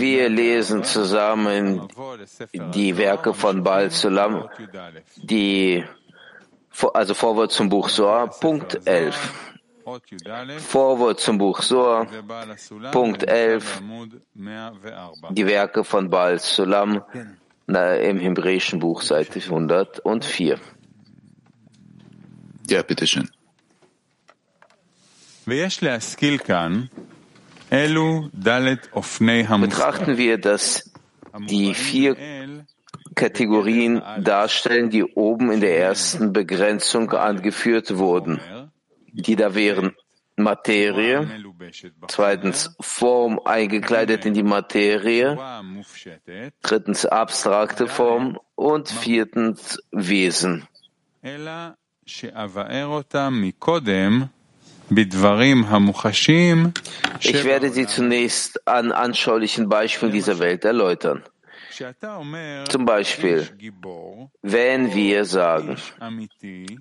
Wir lesen zusammen die Werke von Baal Sulam, die, also Vorwort zum Buch Soar, Punkt 11. Vorwort zum Buch Soar, Punkt 11, die Werke von Baal Sulam im hebräischen Buch, Seite 104. Ja, bitteschön. Betrachten wir, dass die vier Kategorien darstellen, die oben in der ersten Begrenzung angeführt wurden. Die da wären Materie, zweitens Form eingekleidet in die Materie, drittens abstrakte Form und viertens Wesen. Ich werde sie zunächst an anschaulichen Beispielen dieser Welt erläutern. Zum Beispiel, wenn wir sagen,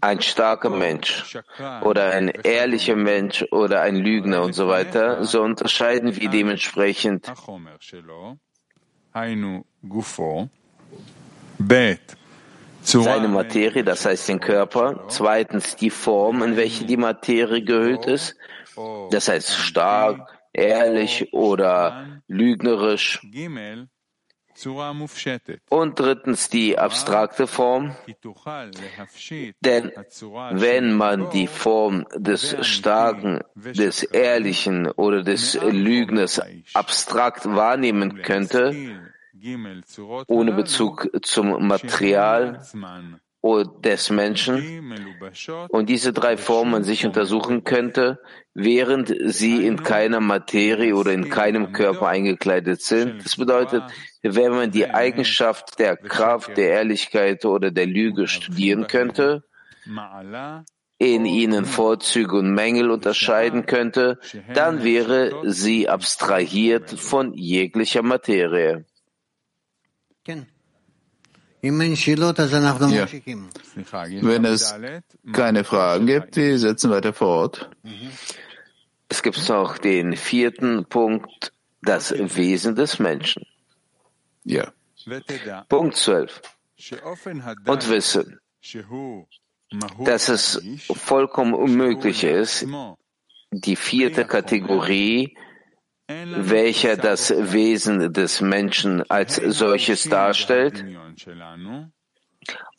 ein starker Mensch oder ein ehrlicher Mensch oder ein Lügner und so weiter, so unterscheiden wir dementsprechend seine Materie, das heißt den Körper, zweitens die Form, in welche die Materie gehüllt ist, das heißt stark, ehrlich oder lügnerisch, und drittens die abstrakte Form, denn wenn man die Form des Starken, des Ehrlichen oder des Lügners abstrakt wahrnehmen könnte, ohne Bezug zum Material des Menschen und diese drei Formen sich untersuchen könnte, während sie in keiner Materie oder in keinem Körper eingekleidet sind. Das bedeutet, wenn man die Eigenschaft der Kraft, der Ehrlichkeit oder der Lüge studieren könnte, in ihnen Vorzüge und Mängel unterscheiden könnte, dann wäre sie abstrahiert von jeglicher Materie. Ja. Wenn es keine Fragen gibt, wir setzen weiter fort. Es gibt noch den vierten Punkt, das Wesen des Menschen. Ja. Punkt 12. Und wissen, dass es vollkommen unmöglich ist, die vierte Kategorie welcher das Wesen des Menschen als solches darstellt,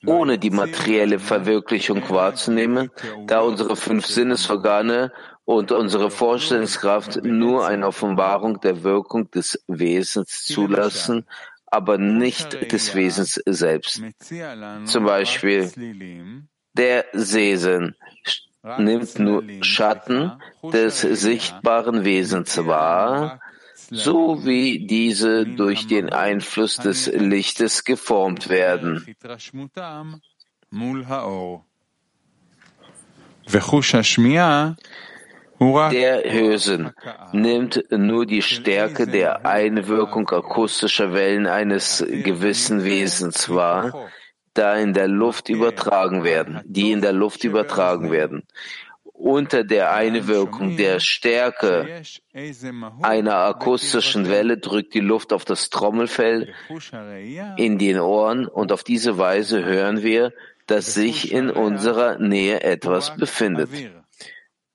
ohne die materielle Verwirklichung wahrzunehmen, da unsere fünf Sinnesorgane und unsere Vorstellungskraft nur eine Offenbarung der Wirkung des Wesens zulassen, aber nicht des Wesens selbst. Zum Beispiel der Sesen nimmt nur Schatten des sichtbaren Wesens wahr, so wie diese durch den Einfluss des Lichtes geformt werden. Der Hörsinn nimmt nur die Stärke der Einwirkung akustischer Wellen eines gewissen Wesens wahr, da in der Luft übertragen werden, die in der Luft übertragen werden. Unter der Einwirkung der Stärke einer akustischen Welle drückt die Luft auf das Trommelfell in den Ohren und auf diese Weise hören wir, dass sich in unserer Nähe etwas befindet.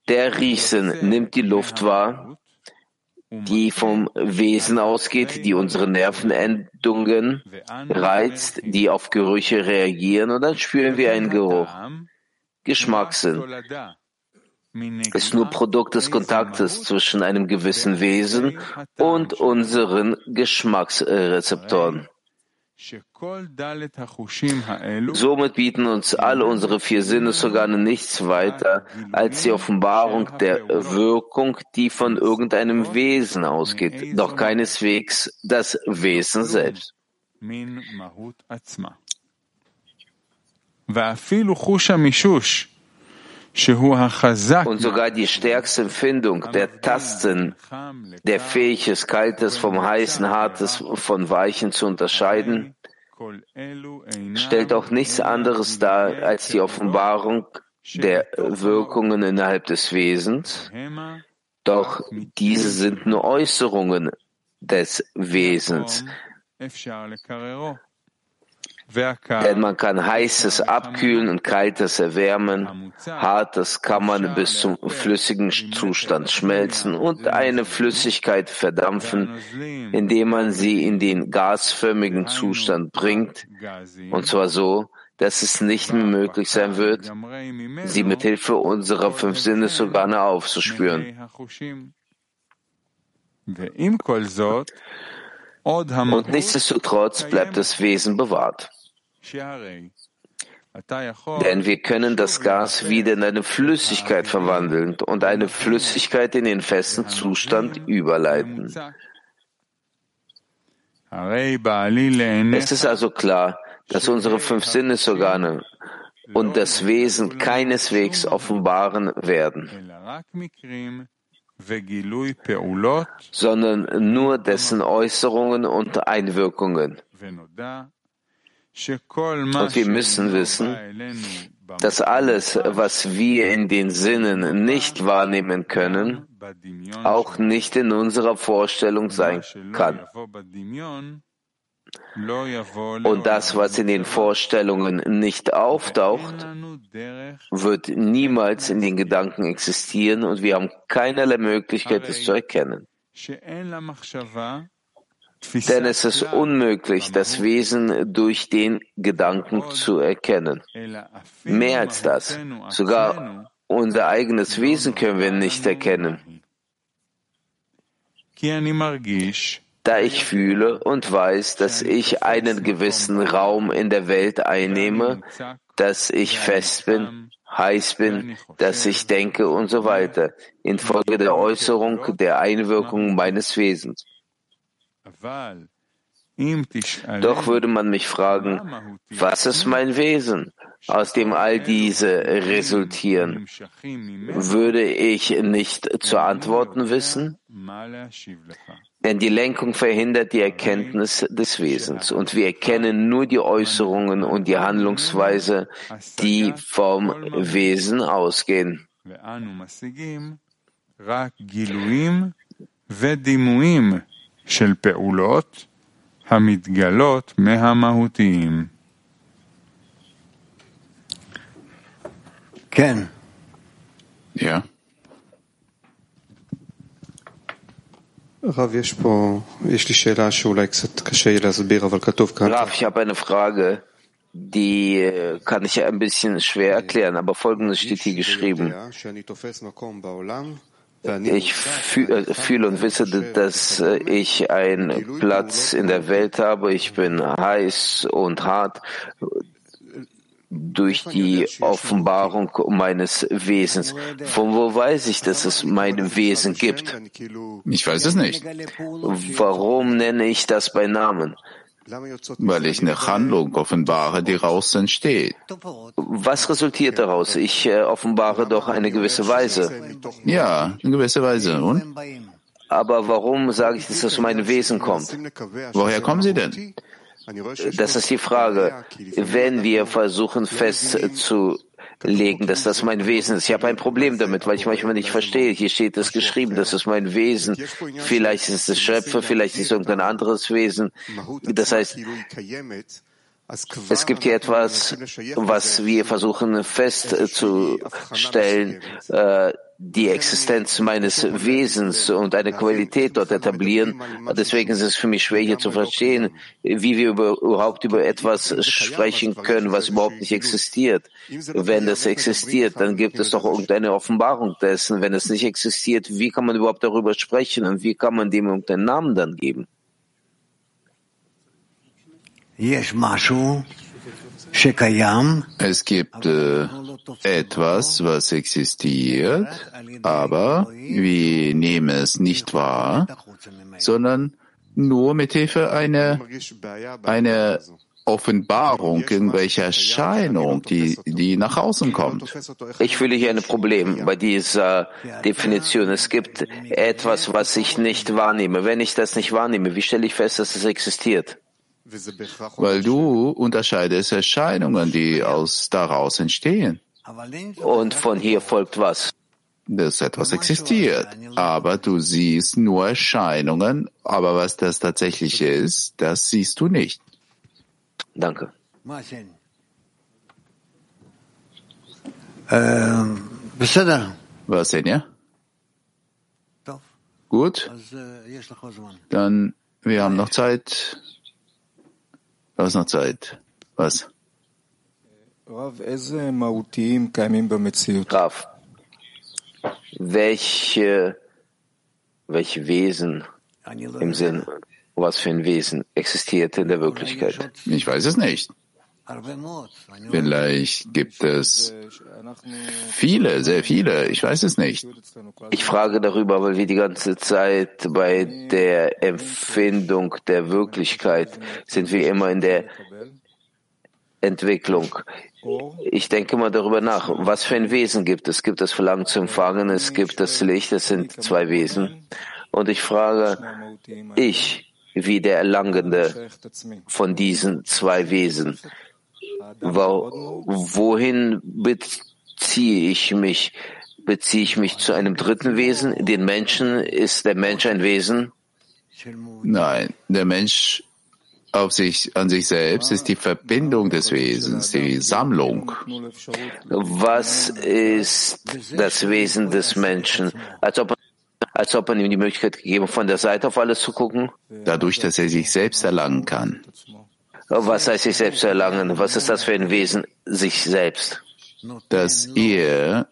Der Riesen nimmt die Luft wahr die vom Wesen ausgeht, die unsere Nervenendungen reizt, die auf Gerüche reagieren und dann spüren wir einen Geruch. Geschmackssinn ist nur Produkt des Kontaktes zwischen einem gewissen Wesen und unseren Geschmacksrezeptoren. Somit bieten uns alle unsere vier Sinnesorgane nichts weiter als die Offenbarung der Wirkung, die von irgendeinem Wesen ausgeht, doch keineswegs das Wesen selbst. Und sogar die stärkste Empfindung, der Tasten, der fähig ist, Kaltes vom Heißen, Hartes von Weichen zu unterscheiden, stellt auch nichts anderes dar als die Offenbarung der Wirkungen innerhalb des Wesens, Doch diese sind nur Äußerungen des Wesens. Denn man kann heißes abkühlen und kaltes erwärmen, hartes kann man bis zum flüssigen Zustand schmelzen und eine Flüssigkeit verdampfen, indem man sie in den gasförmigen Zustand bringt, und zwar so, dass es nicht mehr möglich sein wird, sie mit Hilfe unserer fünf Sinnesorgane aufzuspüren. Und nichtsdestotrotz bleibt das Wesen bewahrt. Denn wir können das Gas wieder in eine Flüssigkeit verwandeln und eine Flüssigkeit in den festen Zustand überleiten. Es ist also klar, dass unsere fünf Sinnesorgane und das Wesen keineswegs offenbaren werden, sondern nur dessen Äußerungen und Einwirkungen. Und wir müssen wissen, dass alles, was wir in den Sinnen nicht wahrnehmen können, auch nicht in unserer Vorstellung sein kann. Und das, was in den Vorstellungen nicht auftaucht, wird niemals in den Gedanken existieren und wir haben keinerlei Möglichkeit, es zu erkennen. Denn es ist unmöglich, das Wesen durch den Gedanken zu erkennen. Mehr als das, sogar unser eigenes Wesen können wir nicht erkennen. Da ich fühle und weiß, dass ich einen gewissen Raum in der Welt einnehme, dass ich fest bin, heiß bin, dass ich denke und so weiter, infolge der Äußerung der Einwirkung meines Wesens. Doch würde man mich fragen, was ist mein Wesen, aus dem all diese resultieren? Würde ich nicht zu antworten wissen? Denn die Lenkung verhindert die Erkenntnis des Wesens und wir erkennen nur die Äußerungen und die Handlungsweise, die vom Wesen ausgehen. של פעולות המתגלות מהמהותיים. כן. Ja. רב, יש פה, יש לי שאלה שאולי קצת קשה יהיה להסביר, אבל כתוב כאן. רב, ich habe eine Frage, die kann ich ein bisschen schwer erklären, aber folgendes steht hier geschrieben. Ich äh, fühle und wisse, dass äh, ich einen Platz in der Welt habe. Ich bin heiß und hart durch die Offenbarung meines Wesens. Von wo weiß ich, dass es mein Wesen gibt? Ich weiß es nicht. Warum nenne ich das bei Namen? Weil ich eine Handlung offenbare, die daraus entsteht. Was resultiert daraus? Ich äh, offenbare doch eine gewisse Weise. Ja, in gewisser Weise. Und? Aber warum sage ich, dass das um mein Wesen kommt? Woher kommen Sie denn? Das ist die Frage. Wenn wir versuchen festzulegen, dass das mein Wesen ist. Ich habe ein Problem damit, weil ich manchmal nicht verstehe. Hier steht es geschrieben, das ist mein Wesen. Vielleicht ist es Schöpfer, vielleicht ist es irgendein anderes Wesen. Das heißt, es gibt hier etwas, was wir versuchen festzustellen, äh, die Existenz meines Wesens und eine Qualität dort etablieren. Deswegen ist es für mich schwer hier zu verstehen, wie wir über, überhaupt über etwas sprechen können, was überhaupt nicht existiert. Wenn das existiert, dann gibt es doch irgendeine Offenbarung dessen. Wenn es nicht existiert, wie kann man überhaupt darüber sprechen und wie kann man dem irgendeinen Namen dann geben? Es gibt äh, etwas, was existiert, aber wir nehmen es nicht wahr, sondern nur mit Hilfe einer, einer Offenbarung, irgendwelcher Erscheinung, die, die nach außen kommt. Ich fühle hier ein Problem bei dieser Definition. Es gibt etwas, was ich nicht wahrnehme. Wenn ich das nicht wahrnehme, wie stelle ich fest, dass es existiert? Weil du unterscheidest Erscheinungen, die aus daraus entstehen. Und von hier folgt was? dass etwas existiert. Aber du siehst nur Erscheinungen, aber was das tatsächlich ist, das siehst du nicht. Danke. Was denn, ja? Gut, dann wir haben noch Zeit. Du hast noch Zeit. Was? Rav, welche, welche Wesen im Sinn, was für ein Wesen existiert in der Wirklichkeit? Ich weiß es nicht. Vielleicht gibt es viele, sehr viele. Ich weiß es nicht. Ich frage darüber, weil wir die ganze Zeit bei der Empfindung der Wirklichkeit sind wir immer in der Entwicklung. Ich denke mal darüber nach, was für ein Wesen gibt es? Gibt es Verlangen zu empfangen? Es gibt das Licht, es sind zwei Wesen. Und ich frage, ich, wie der Erlangende von diesen zwei Wesen, wohin beziehe ich mich? Beziehe ich mich zu einem dritten Wesen, den Menschen? Ist der Mensch ein Wesen? Nein, der Mensch auf sich, an sich selbst ist die Verbindung des Wesens, die Sammlung. Was ist das Wesen des Menschen? Als ob, als ob man ihm die Möglichkeit gegeben von der Seite auf alles zu gucken? Dadurch, dass er sich selbst erlangen kann. Was heißt sich selbst erlangen? Was ist das für ein Wesen, sich selbst? Dass er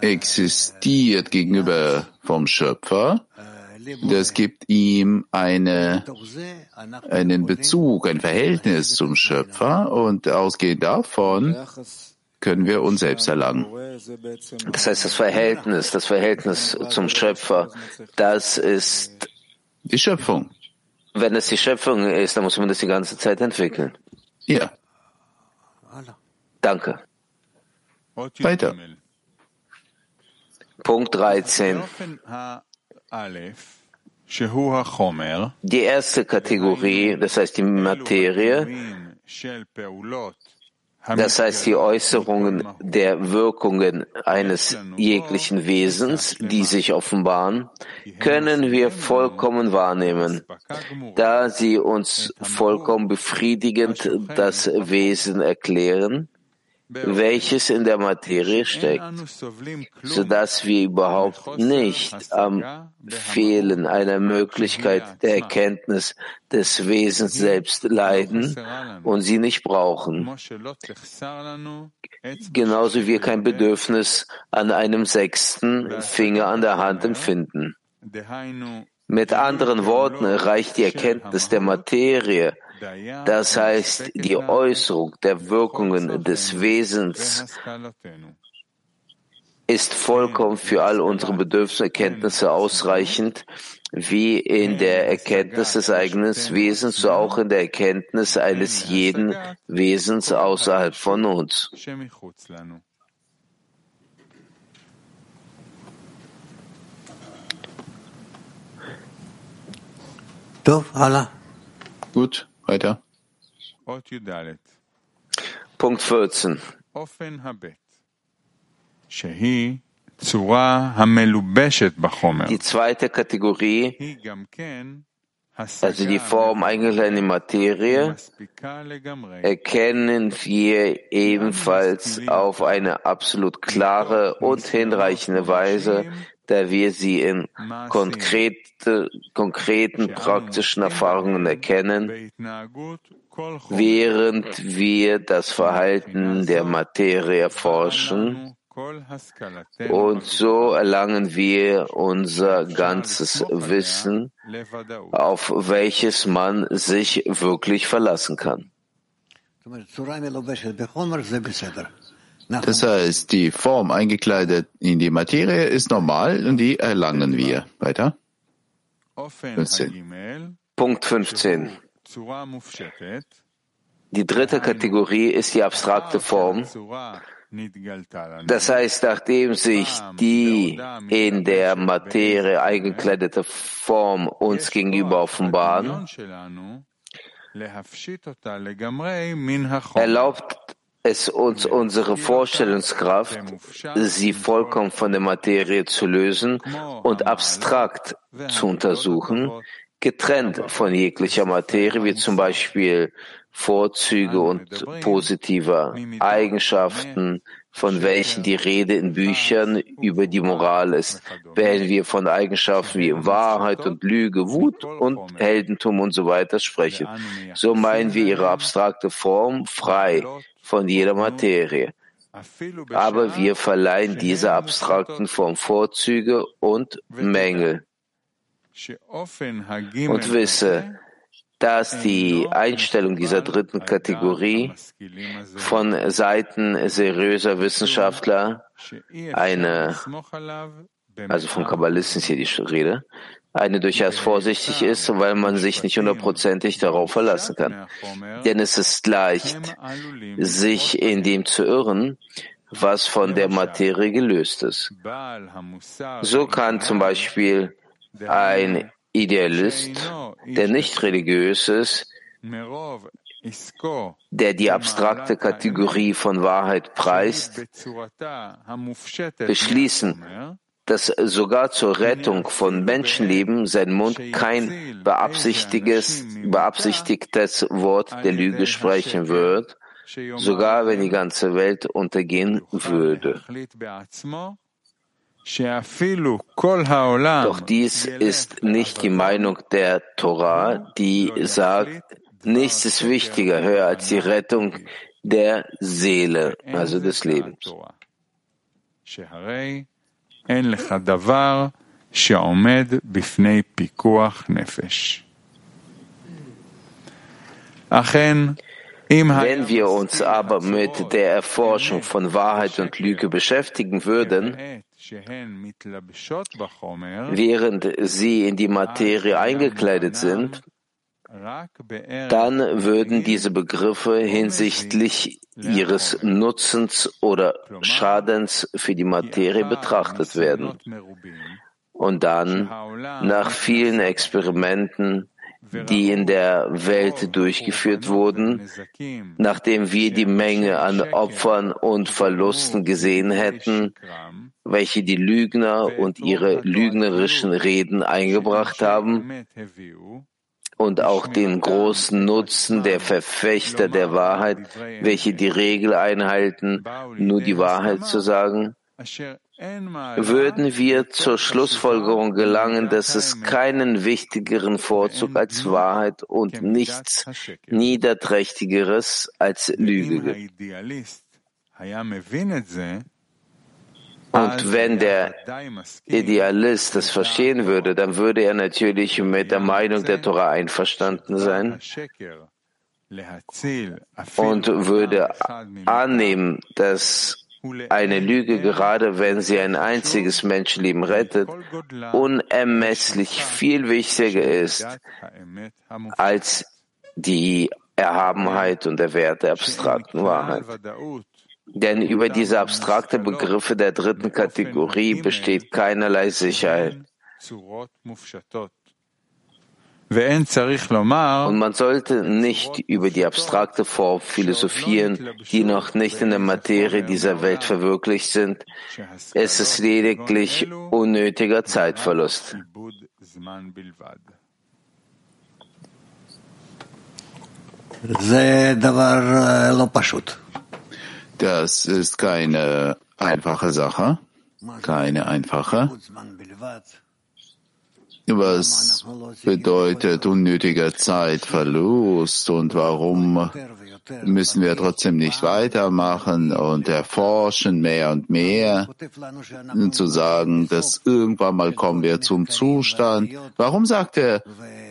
existiert gegenüber vom Schöpfer das gibt ihm eine, einen Bezug, ein Verhältnis zum Schöpfer und ausgehend davon können wir uns selbst erlangen. Das heißt, das Verhältnis, das Verhältnis zum Schöpfer, das ist die Schöpfung. Wenn es die Schöpfung ist, dann muss man das die ganze Zeit entwickeln. Ja. Danke. Weiter. Punkt 13. Die erste Kategorie, das heißt die Materie, das heißt die Äußerungen der Wirkungen eines jeglichen Wesens, die sich offenbaren, können wir vollkommen wahrnehmen, da sie uns vollkommen befriedigend das Wesen erklären, welches in der Materie steckt, so dass wir überhaupt nicht am Fehlen einer Möglichkeit der Erkenntnis des Wesens selbst leiden und sie nicht brauchen. Genauso wie wir kein Bedürfnis an einem sechsten Finger an der Hand empfinden. Mit anderen Worten reicht die Erkenntnis der Materie das heißt, die Äußerung der Wirkungen des Wesens ist vollkommen für all unsere Bedürfniserkenntnisse ausreichend, wie in der Erkenntnis des eigenen Wesens, so auch in der Erkenntnis eines jeden Wesens außerhalb von uns. Gut. Weiter. Punkt 14. Die zweite Kategorie, also die Form eingekleideten in Materie, erkennen wir ebenfalls auf eine absolut klare und hinreichende Weise, da wir sie in konkrete, konkreten praktischen Erfahrungen erkennen, während wir das Verhalten der Materie erforschen. Und so erlangen wir unser ganzes Wissen, auf welches man sich wirklich verlassen kann. Das heißt, die Form eingekleidet in die Materie ist normal und die erlangen wir. Weiter. 15. Punkt 15. Die dritte Kategorie ist die abstrakte Form. Das heißt, nachdem sich die in der Materie eingekleidete Form uns gegenüber offenbaren, erlaubt es uns unsere Vorstellungskraft, sie vollkommen von der Materie zu lösen und abstrakt zu untersuchen, getrennt von jeglicher Materie, wie zum Beispiel Vorzüge und positive Eigenschaften, von welchen die Rede in Büchern über die Moral ist, während wir von Eigenschaften wie Wahrheit und Lüge, Wut und Heldentum und so weiter sprechen. So meinen wir ihre abstrakte Form frei von jeder Materie. Aber wir verleihen dieser abstrakten Form Vorzüge und Mängel. Und wisse, dass die Einstellung dieser dritten Kategorie von Seiten seriöser Wissenschaftler eine, also von Kabbalisten ist hier die Rede, eine durchaus vorsichtig ist, weil man sich nicht hundertprozentig darauf verlassen kann. Denn es ist leicht, sich in dem zu irren, was von der Materie gelöst ist. So kann zum Beispiel ein Idealist, der nicht religiös ist, der die abstrakte Kategorie von Wahrheit preist, beschließen, dass sogar zur Rettung von Menschenleben sein Mund kein beabsichtigtes, beabsichtigtes Wort der Lüge sprechen wird, sogar wenn die ganze Welt untergehen würde. Doch dies ist nicht die Meinung der Torah, die sagt, nichts ist wichtiger, höher als die Rettung der Seele, also des Lebens. Wenn wir uns aber mit der Erforschung von Wahrheit und Lüge beschäftigen würden, während sie in die Materie eingekleidet sind, dann würden diese Begriffe hinsichtlich ihres Nutzens oder Schadens für die Materie betrachtet werden. Und dann, nach vielen Experimenten, die in der Welt durchgeführt wurden, nachdem wir die Menge an Opfern und Verlusten gesehen hätten, welche die Lügner und ihre lügnerischen Reden eingebracht haben, und auch den großen Nutzen der Verfechter der Wahrheit, welche die Regel einhalten, nur die Wahrheit zu sagen, würden wir zur Schlussfolgerung gelangen, dass es keinen wichtigeren Vorzug als Wahrheit und nichts Niederträchtigeres als Lüge gibt. Und wenn der Idealist das verstehen würde, dann würde er natürlich mit der Meinung der Torah einverstanden sein und würde annehmen, dass eine Lüge, gerade wenn sie ein einziges Menschenleben rettet, unermesslich viel wichtiger ist als die Erhabenheit und der Wert der abstrakten Wahrheit. Denn über diese abstrakte Begriffe der dritten Kategorie besteht keinerlei Sicherheit. Und man sollte nicht über die abstrakte Form philosophieren, die noch nicht in der Materie dieser Welt verwirklicht sind. Es ist lediglich unnötiger Zeitverlust. Das ist keine einfache Sache, keine einfache. Was bedeutet unnötiger Zeitverlust und warum müssen wir trotzdem nicht weitermachen und erforschen mehr und mehr, und zu sagen, dass irgendwann mal kommen wir zum Zustand. Warum sagt er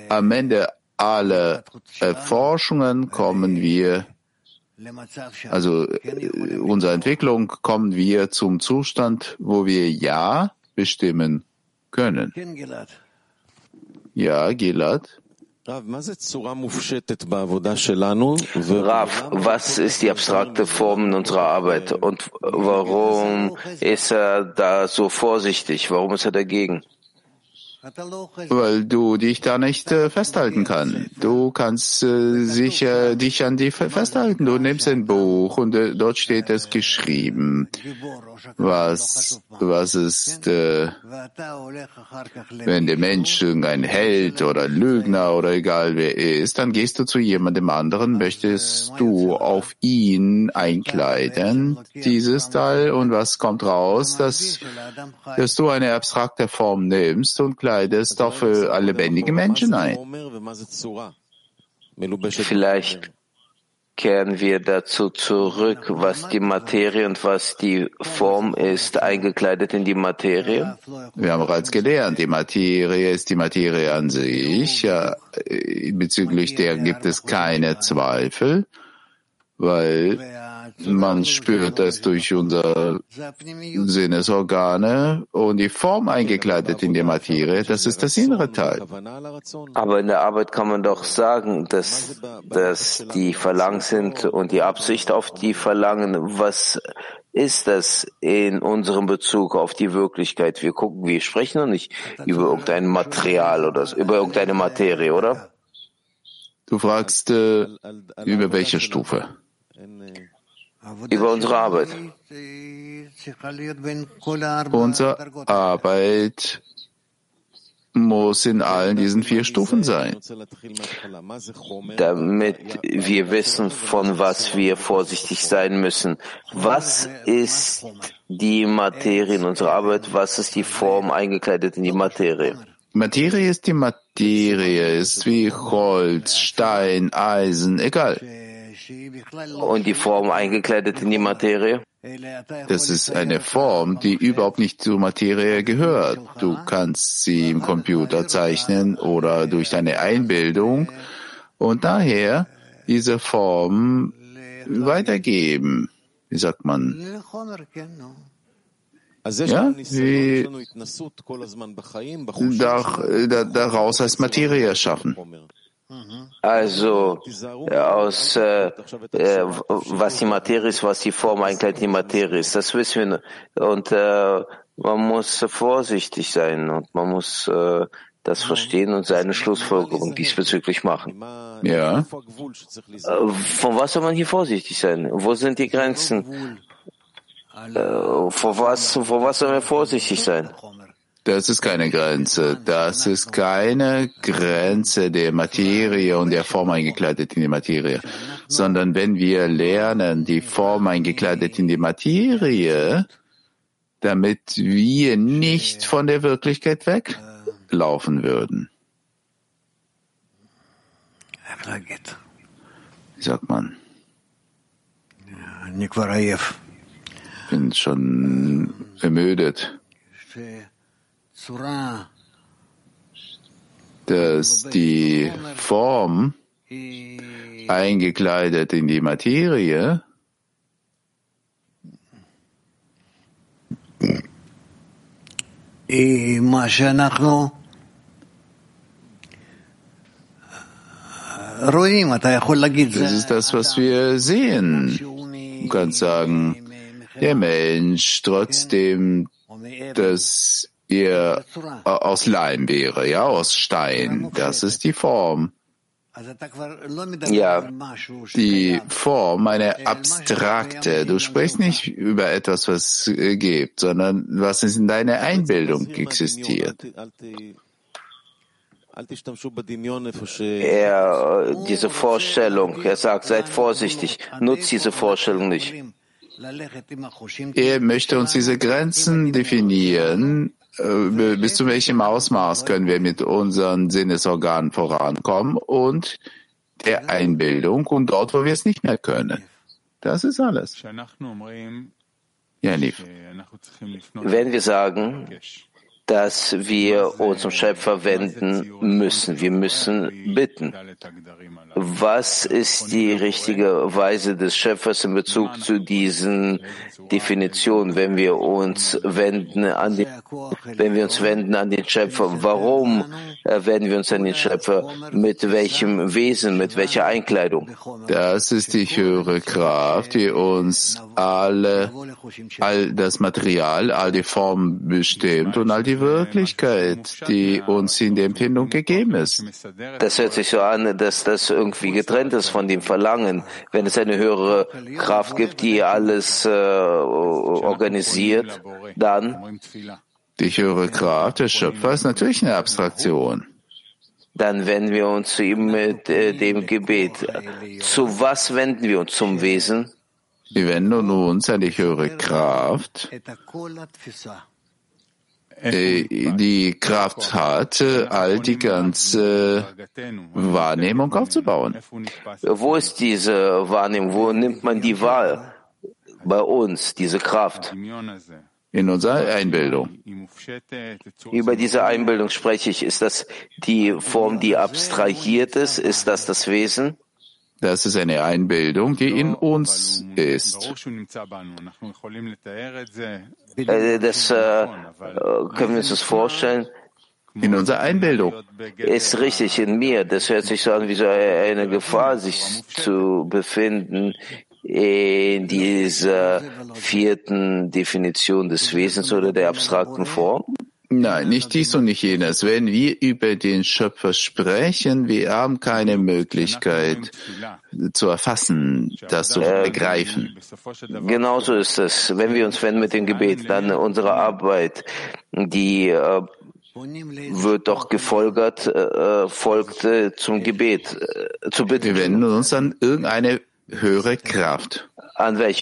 am Ende aller Erforschungen kommen wir also äh, unserer Entwicklung kommen wir zum Zustand, wo wir Ja bestimmen können. Ja, Gilad. Rav, was ist die abstrakte Form in unserer Arbeit und warum ist er da so vorsichtig? Warum ist er dagegen? Weil du dich da nicht äh, festhalten kannst. Du kannst äh, sicher dich an die festhalten. Du nimmst ein Buch und äh, dort steht es geschrieben, was, was ist, äh, wenn der Mensch irgendein Held oder Lügner oder egal wer ist, dann gehst du zu jemandem anderen, möchtest du auf ihn einkleiden, dieses Teil, und was kommt raus, dass, dass du eine abstrakte Form nimmst und kleidest auch für alle lebendigen Menschen ein. Vielleicht kehren wir dazu zurück, was die Materie und was die Form ist, eingekleidet in die Materie? Wir haben bereits gelernt, die Materie ist die Materie an sich. Ja, bezüglich der gibt es keine Zweifel, weil man spürt das durch unsere Sinnesorgane und die Form eingekleidet in die Materie, das ist das innere Teil. Aber in der Arbeit kann man doch sagen, dass, dass die Verlangen sind und die Absicht auf die Verlangen, was ist das in unserem Bezug auf die Wirklichkeit? Wir gucken, wir sprechen noch nicht über irgendein Material oder über irgendeine Materie, oder? Du fragst, äh, über welche Stufe? Über unsere Arbeit. Unsere Arbeit muss in allen diesen vier Stufen sein. Damit wir wissen, von was wir vorsichtig sein müssen. Was ist die Materie in unserer Arbeit? Was ist die Form eingekleidet in die Materie? Materie ist die Materie, ist wie Holz, Stein, Eisen, egal und die Form eingekleidet in die Materie? Das ist eine Form, die überhaupt nicht zur Materie gehört. Du kannst sie im Computer zeichnen oder durch deine Einbildung und daher diese Form weitergeben. Wie sagt man? Ja, wie daraus als Materie erschaffen. Also aus äh, äh, was die Materie ist, was die Form eigentlich die Materie ist, das wissen wir. Und äh, man muss vorsichtig sein und man muss äh, das verstehen und seine Schlussfolgerung diesbezüglich machen. Ja. Äh, von was soll man hier vorsichtig sein? Wo sind die Grenzen? Äh, vor was, vor was soll man vorsichtig sein? Das ist keine Grenze. Das ist keine Grenze der Materie und der Form eingekleidet in die Materie, sondern wenn wir lernen, die Form eingekleidet in die Materie, damit wir nicht von der Wirklichkeit weglaufen würden. Wie sagt man? Ich bin schon ermüdet dass die Form eingekleidet in die Materie Das ist das, was wir sehen. Du kannst sagen, der Mensch, trotzdem, dass ihr äh, aus Leim wäre, ja, aus Stein. Das ist die Form. Ja, die Form, eine abstrakte. Du sprichst nicht über etwas, was äh, gibt, sondern was in deiner Einbildung existiert. Er, diese Vorstellung, er sagt, seid vorsichtig, nutzt diese Vorstellung nicht. Er möchte uns diese Grenzen definieren, bis zu welchem Ausmaß können wir mit unseren Sinnesorganen vorankommen und der Einbildung und dort, wo wir es nicht mehr können. Das ist alles. Ja, Wenn wir sagen, dass wir uns zum Schöpfer wenden müssen. Wir müssen bitten. Was ist die richtige Weise des Schöpfers in Bezug zu diesen Definitionen, wenn wir uns wenden an den, wenn wir uns wenden an den Schöpfer? Warum äh, wenden wir uns an den Schöpfer? Mit welchem Wesen, mit welcher Einkleidung? Das ist die höhere Kraft, die uns alle, all das Material, all die Formen bestimmt und all die die Wirklichkeit, die uns in der Empfindung gegeben ist. Das hört sich so an, dass das irgendwie getrennt ist von dem Verlangen. Wenn es eine höhere Kraft gibt, die alles äh, organisiert, dann die höhere Kraft des Schöpfers ist natürlich eine Abstraktion. Dann wenden wir uns zu ihm mit äh, dem Gebet. Zu was wenden wir uns? Zum Wesen? Wir wenden uns an die höhere Kraft, die Kraft hat, all die ganze Wahrnehmung aufzubauen. Wo ist diese Wahrnehmung? Wo nimmt man die wahr? Bei uns, diese Kraft. In unserer Einbildung. Über diese Einbildung spreche ich. Ist das die Form, die abstrahiert ist? Ist das das Wesen? Das ist eine Einbildung, die in uns ist. Äh, das äh, können wir uns das vorstellen. In unserer Einbildung. Ist richtig in mir. Das hört sich so an wie so eine Gefahr, sich zu befinden in dieser vierten Definition des Wesens oder der abstrakten Form. Nein, nicht dies und nicht jenes. Wenn wir über den Schöpfer sprechen, wir haben keine Möglichkeit zu erfassen, das zu äh, begreifen. Genauso ist es. Wenn wir uns wenden mit dem Gebet, dann unsere Arbeit, die äh, wird doch gefolgert, äh, folgt äh, zum Gebet, äh, zu bitten. Wir wenden uns an irgendeine höhere Kraft. An welche?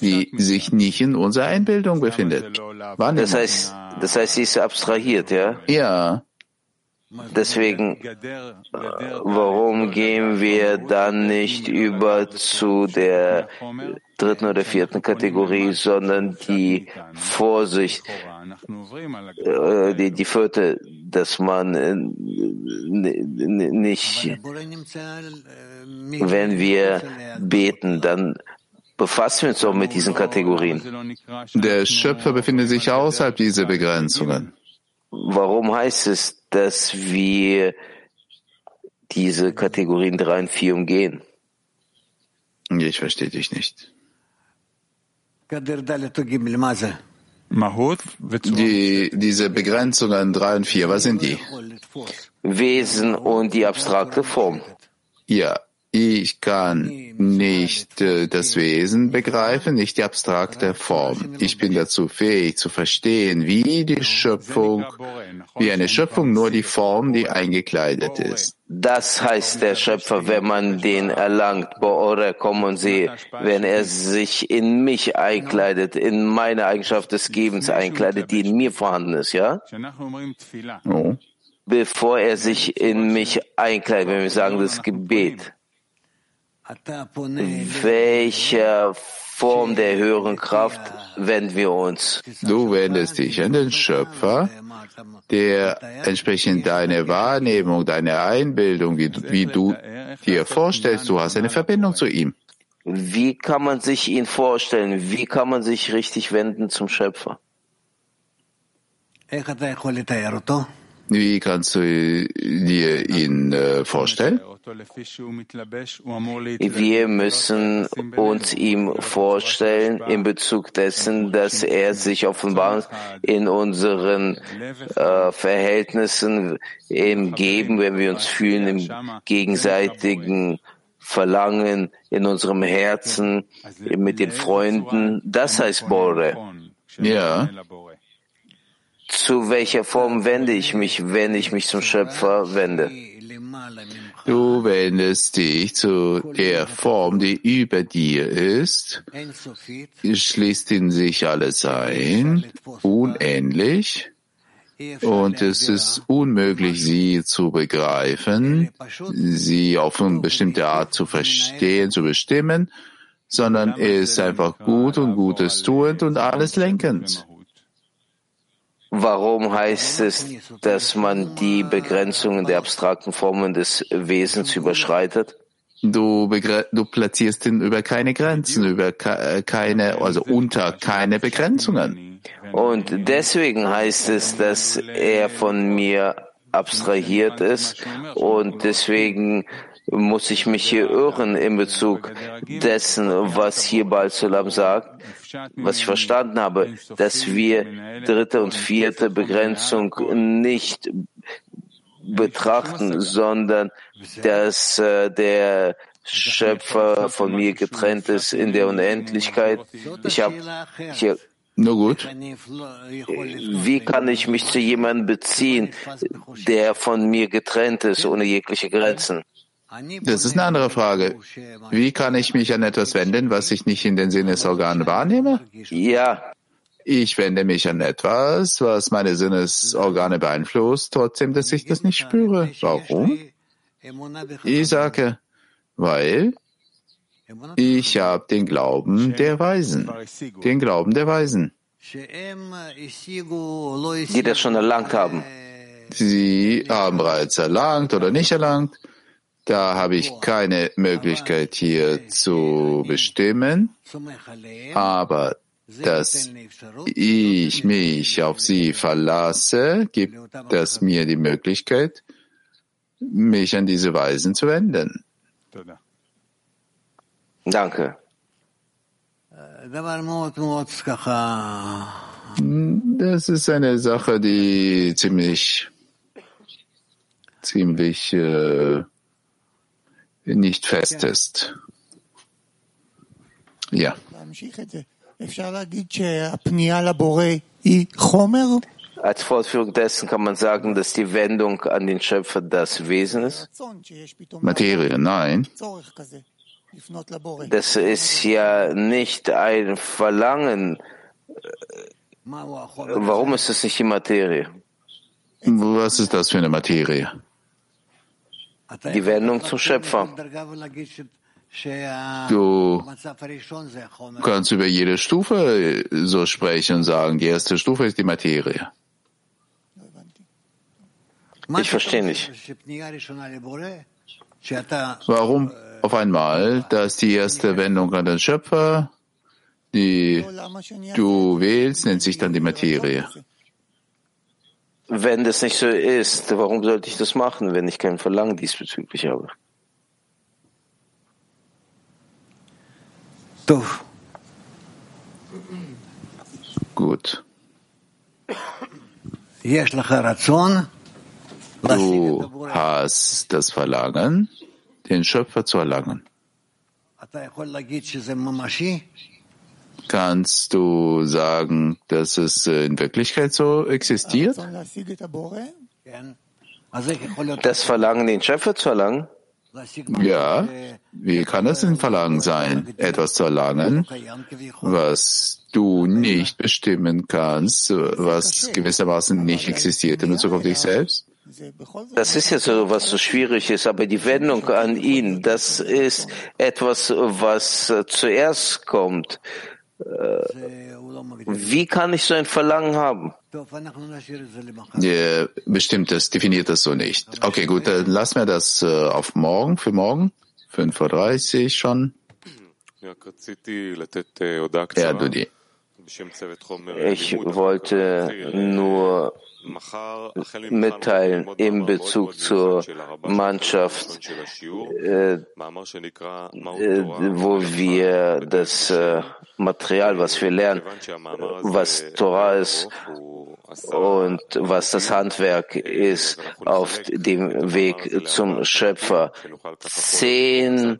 Die sich nicht in unserer Einbildung befindet. Das heißt, das heißt, sie ist abstrahiert, ja? Ja. Deswegen, warum gehen wir dann nicht über zu der dritten oder vierten Kategorie, sondern die Vorsicht, äh, die, die vierte, dass man äh, nicht, wenn wir beten, dann befassen wir uns auch mit diesen Kategorien. Der Schöpfer befindet sich außerhalb dieser Begrenzungen. Warum heißt es, dass wir diese Kategorien 3 und 4 umgehen? Ich verstehe dich nicht. Die, diese Begrenzungen 3 und 4, was sind die? Wesen und die abstrakte Form. Ja, ich kann nicht äh, das Wesen begreifen, nicht die abstrakte Form. Ich bin dazu fähig zu verstehen, wie die Schöpfung, wie eine Schöpfung nur die Form, die eingekleidet ist. Das heißt der Schöpfer, wenn man den erlangt, Boore, kommen Sie, wenn er sich in mich einkleidet, in meine Eigenschaft des Gebens einkleidet, die in mir vorhanden ist, ja? Oh. Bevor er sich in mich einkleidet, wenn wir sagen das Gebet welcher Form der höheren Kraft wenden wir uns? Du wendest dich an den Schöpfer, der entsprechend deine Wahrnehmung, deine Einbildung, wie, wie du dir vorstellst, du hast eine Verbindung zu ihm. Wie kann man sich ihn vorstellen? Wie kann man sich richtig wenden zum Schöpfer? Wie kannst du dir ihn äh, vorstellen? Wir müssen uns ihm vorstellen in Bezug dessen, dass er sich offenbart in unseren äh, Verhältnissen, im Geben, wenn wir uns fühlen, im gegenseitigen Verlangen, in unserem Herzen, mit den Freunden. Das heißt Bore. Ja. Zu welcher Form wende ich mich, wenn ich mich zum Schöpfer wende? Du wendest dich zu der Form, die über dir ist, schließt in sich alles ein, unendlich, und es ist unmöglich, sie zu begreifen, sie auf eine bestimmte Art zu verstehen, zu bestimmen, sondern es ist einfach gut und Gutes tuend und alles lenkend. Warum heißt es, dass man die Begrenzungen der abstrakten Formen des Wesens überschreitet? Du, du platzierst ihn über keine Grenzen, über keine, also unter keine Begrenzungen. Und deswegen heißt es, dass er von mir abstrahiert ist und deswegen muss ich mich hier irren in Bezug dessen, was hier Baal Sulam sagt, was ich verstanden habe, dass wir dritte und vierte Begrenzung nicht betrachten, sondern dass äh, der Schöpfer von mir getrennt ist in der Unendlichkeit. Ich habe hier nur gut. Wie kann ich mich zu jemandem beziehen, der von mir getrennt ist, ohne jegliche Grenzen? Das ist eine andere Frage. Wie kann ich mich an etwas wenden, was ich nicht in den Sinnesorganen wahrnehme? Ja. Ich wende mich an etwas, was meine Sinnesorgane beeinflusst, trotzdem, dass ich das nicht spüre. Warum? Ich sage, weil ich habe den Glauben der Weisen. Den Glauben der Weisen. Die das schon erlangt haben. Sie haben bereits erlangt oder nicht erlangt. Da habe ich keine Möglichkeit hier zu bestimmen. Aber dass ich mich auf sie verlasse, gibt das mir die Möglichkeit, mich an diese Weisen zu wenden. Danke. Das ist eine Sache, die ziemlich, ziemlich äh, nicht fest ist. Ja. Als Fortführung dessen kann man sagen, dass die Wendung an den Schöpfer das Wesen ist? Materie, nein. Das ist ja nicht ein Verlangen. Warum ist es nicht die Materie? Was ist das für eine Materie? Die Wendung zum Schöpfer. Du kannst über jede Stufe so sprechen und sagen, die erste Stufe ist die Materie. Ich verstehe nicht. Warum auf einmal, dass die erste Wendung an den Schöpfer, die du wählst, nennt sich dann die Materie? Wenn das nicht so ist, warum sollte ich das machen, wenn ich kein Verlangen diesbezüglich habe? Gut. Du hast das Verlangen, den Schöpfer zu erlangen. Kannst du sagen, dass es in Wirklichkeit so existiert? Das Verlangen, den Schöpfer zu erlangen? Ja, wie kann es ein Verlangen sein, etwas zu erlangen, was du nicht bestimmen kannst, was gewissermaßen nicht existiert in Bezug auf dich selbst? Das ist ja so, was so schwierig ist, aber die Wendung an ihn, das ist etwas, was zuerst kommt. Wie kann ich so ein Verlangen haben? Ja, bestimmt, das definiert das so nicht. Okay, gut, dann lassen wir das äh, auf morgen, für morgen, 5.30 Uhr schon. Ja, Dudi. Ich wollte nur mitteilen in Bezug zur Mannschaft, äh, wo wir das äh, Material, was wir lernen, was Torah ist und was das Handwerk ist auf dem Weg zum Schöpfer. Zehn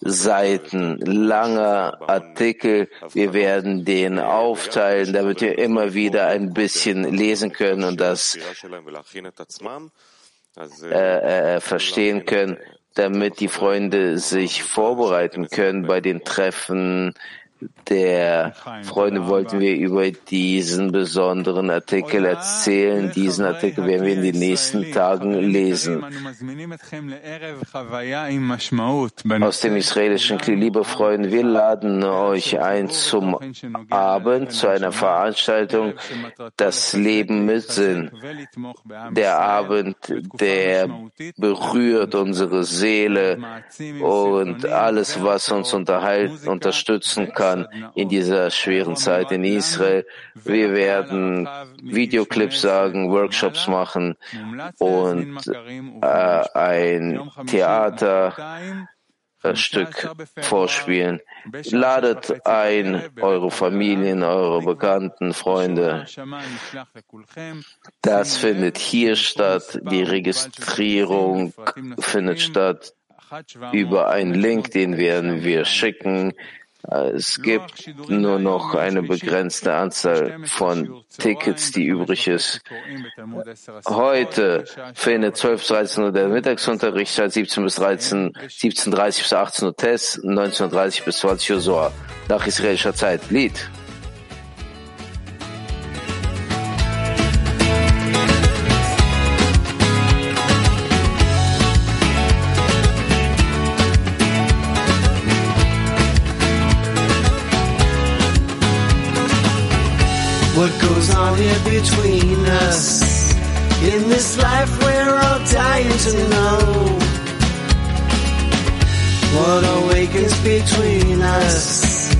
Seiten langer Artikel. Wir werden den aufteilen, damit wir immer wieder ein bisschen lesen können und das äh, äh, verstehen können, damit die Freunde sich vorbereiten können bei den Treffen der Freunde wollten wir über diesen besonderen Artikel erzählen. Diesen Artikel werden wir in den nächsten Tagen lesen. Aus dem israelischen Kli, liebe Freunde, wir laden euch ein zum Abend, zu einer Veranstaltung, das Leben mit Sinn. Der Abend, der berührt unsere Seele und alles, was uns unterhalten, unterstützen kann kann in dieser schweren Zeit in Israel. Wir werden Videoclips sagen, Workshops machen und äh, ein Theater Stück vorspielen. Ladet ein eure Familien, eure Bekannten, Freunde. Das findet hier statt. Die Registrierung findet statt über einen Link, den werden wir schicken. Es gibt nur noch eine begrenzte Anzahl von Tickets, die übrig ist. Heute findet 12 13 Uhr der Mittagsunterricht statt, 17 bis 13, 17.30 bis 18 Uhr Test, 19.30 bis 20 Uhr Soa. Nach israelischer Zeit. Lied. Between us?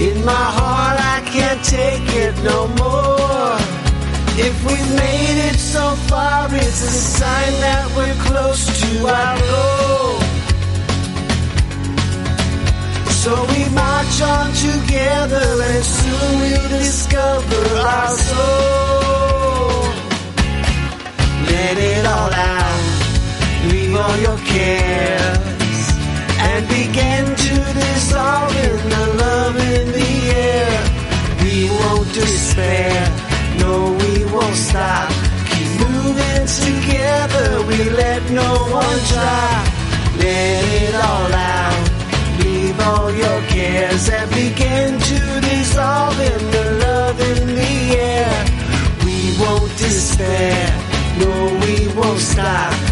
In my heart I can't take it no more. If we made it so far, it's a sign that we're close to our goal. So we march on together and soon we'll discover our soul. Let it all out, leave all your cares, and begin to dissolve in the love in the air. We won't despair, no we won't stop. Keep moving together, we let no one drop. Let it all out leave all your cares and begin to dissolve in the love in the air. We won't despair, no, we won't stop.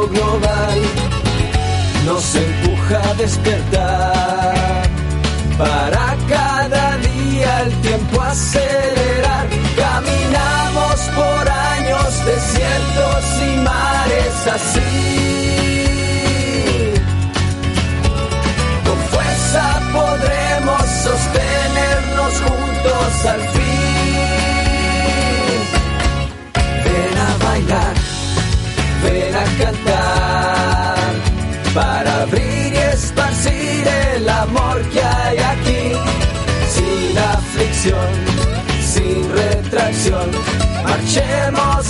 despertar para cada día el tiempo acelerar. Caminamos por años, desiertos y mares así.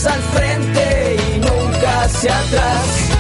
Al frente y nunca hacia atrás.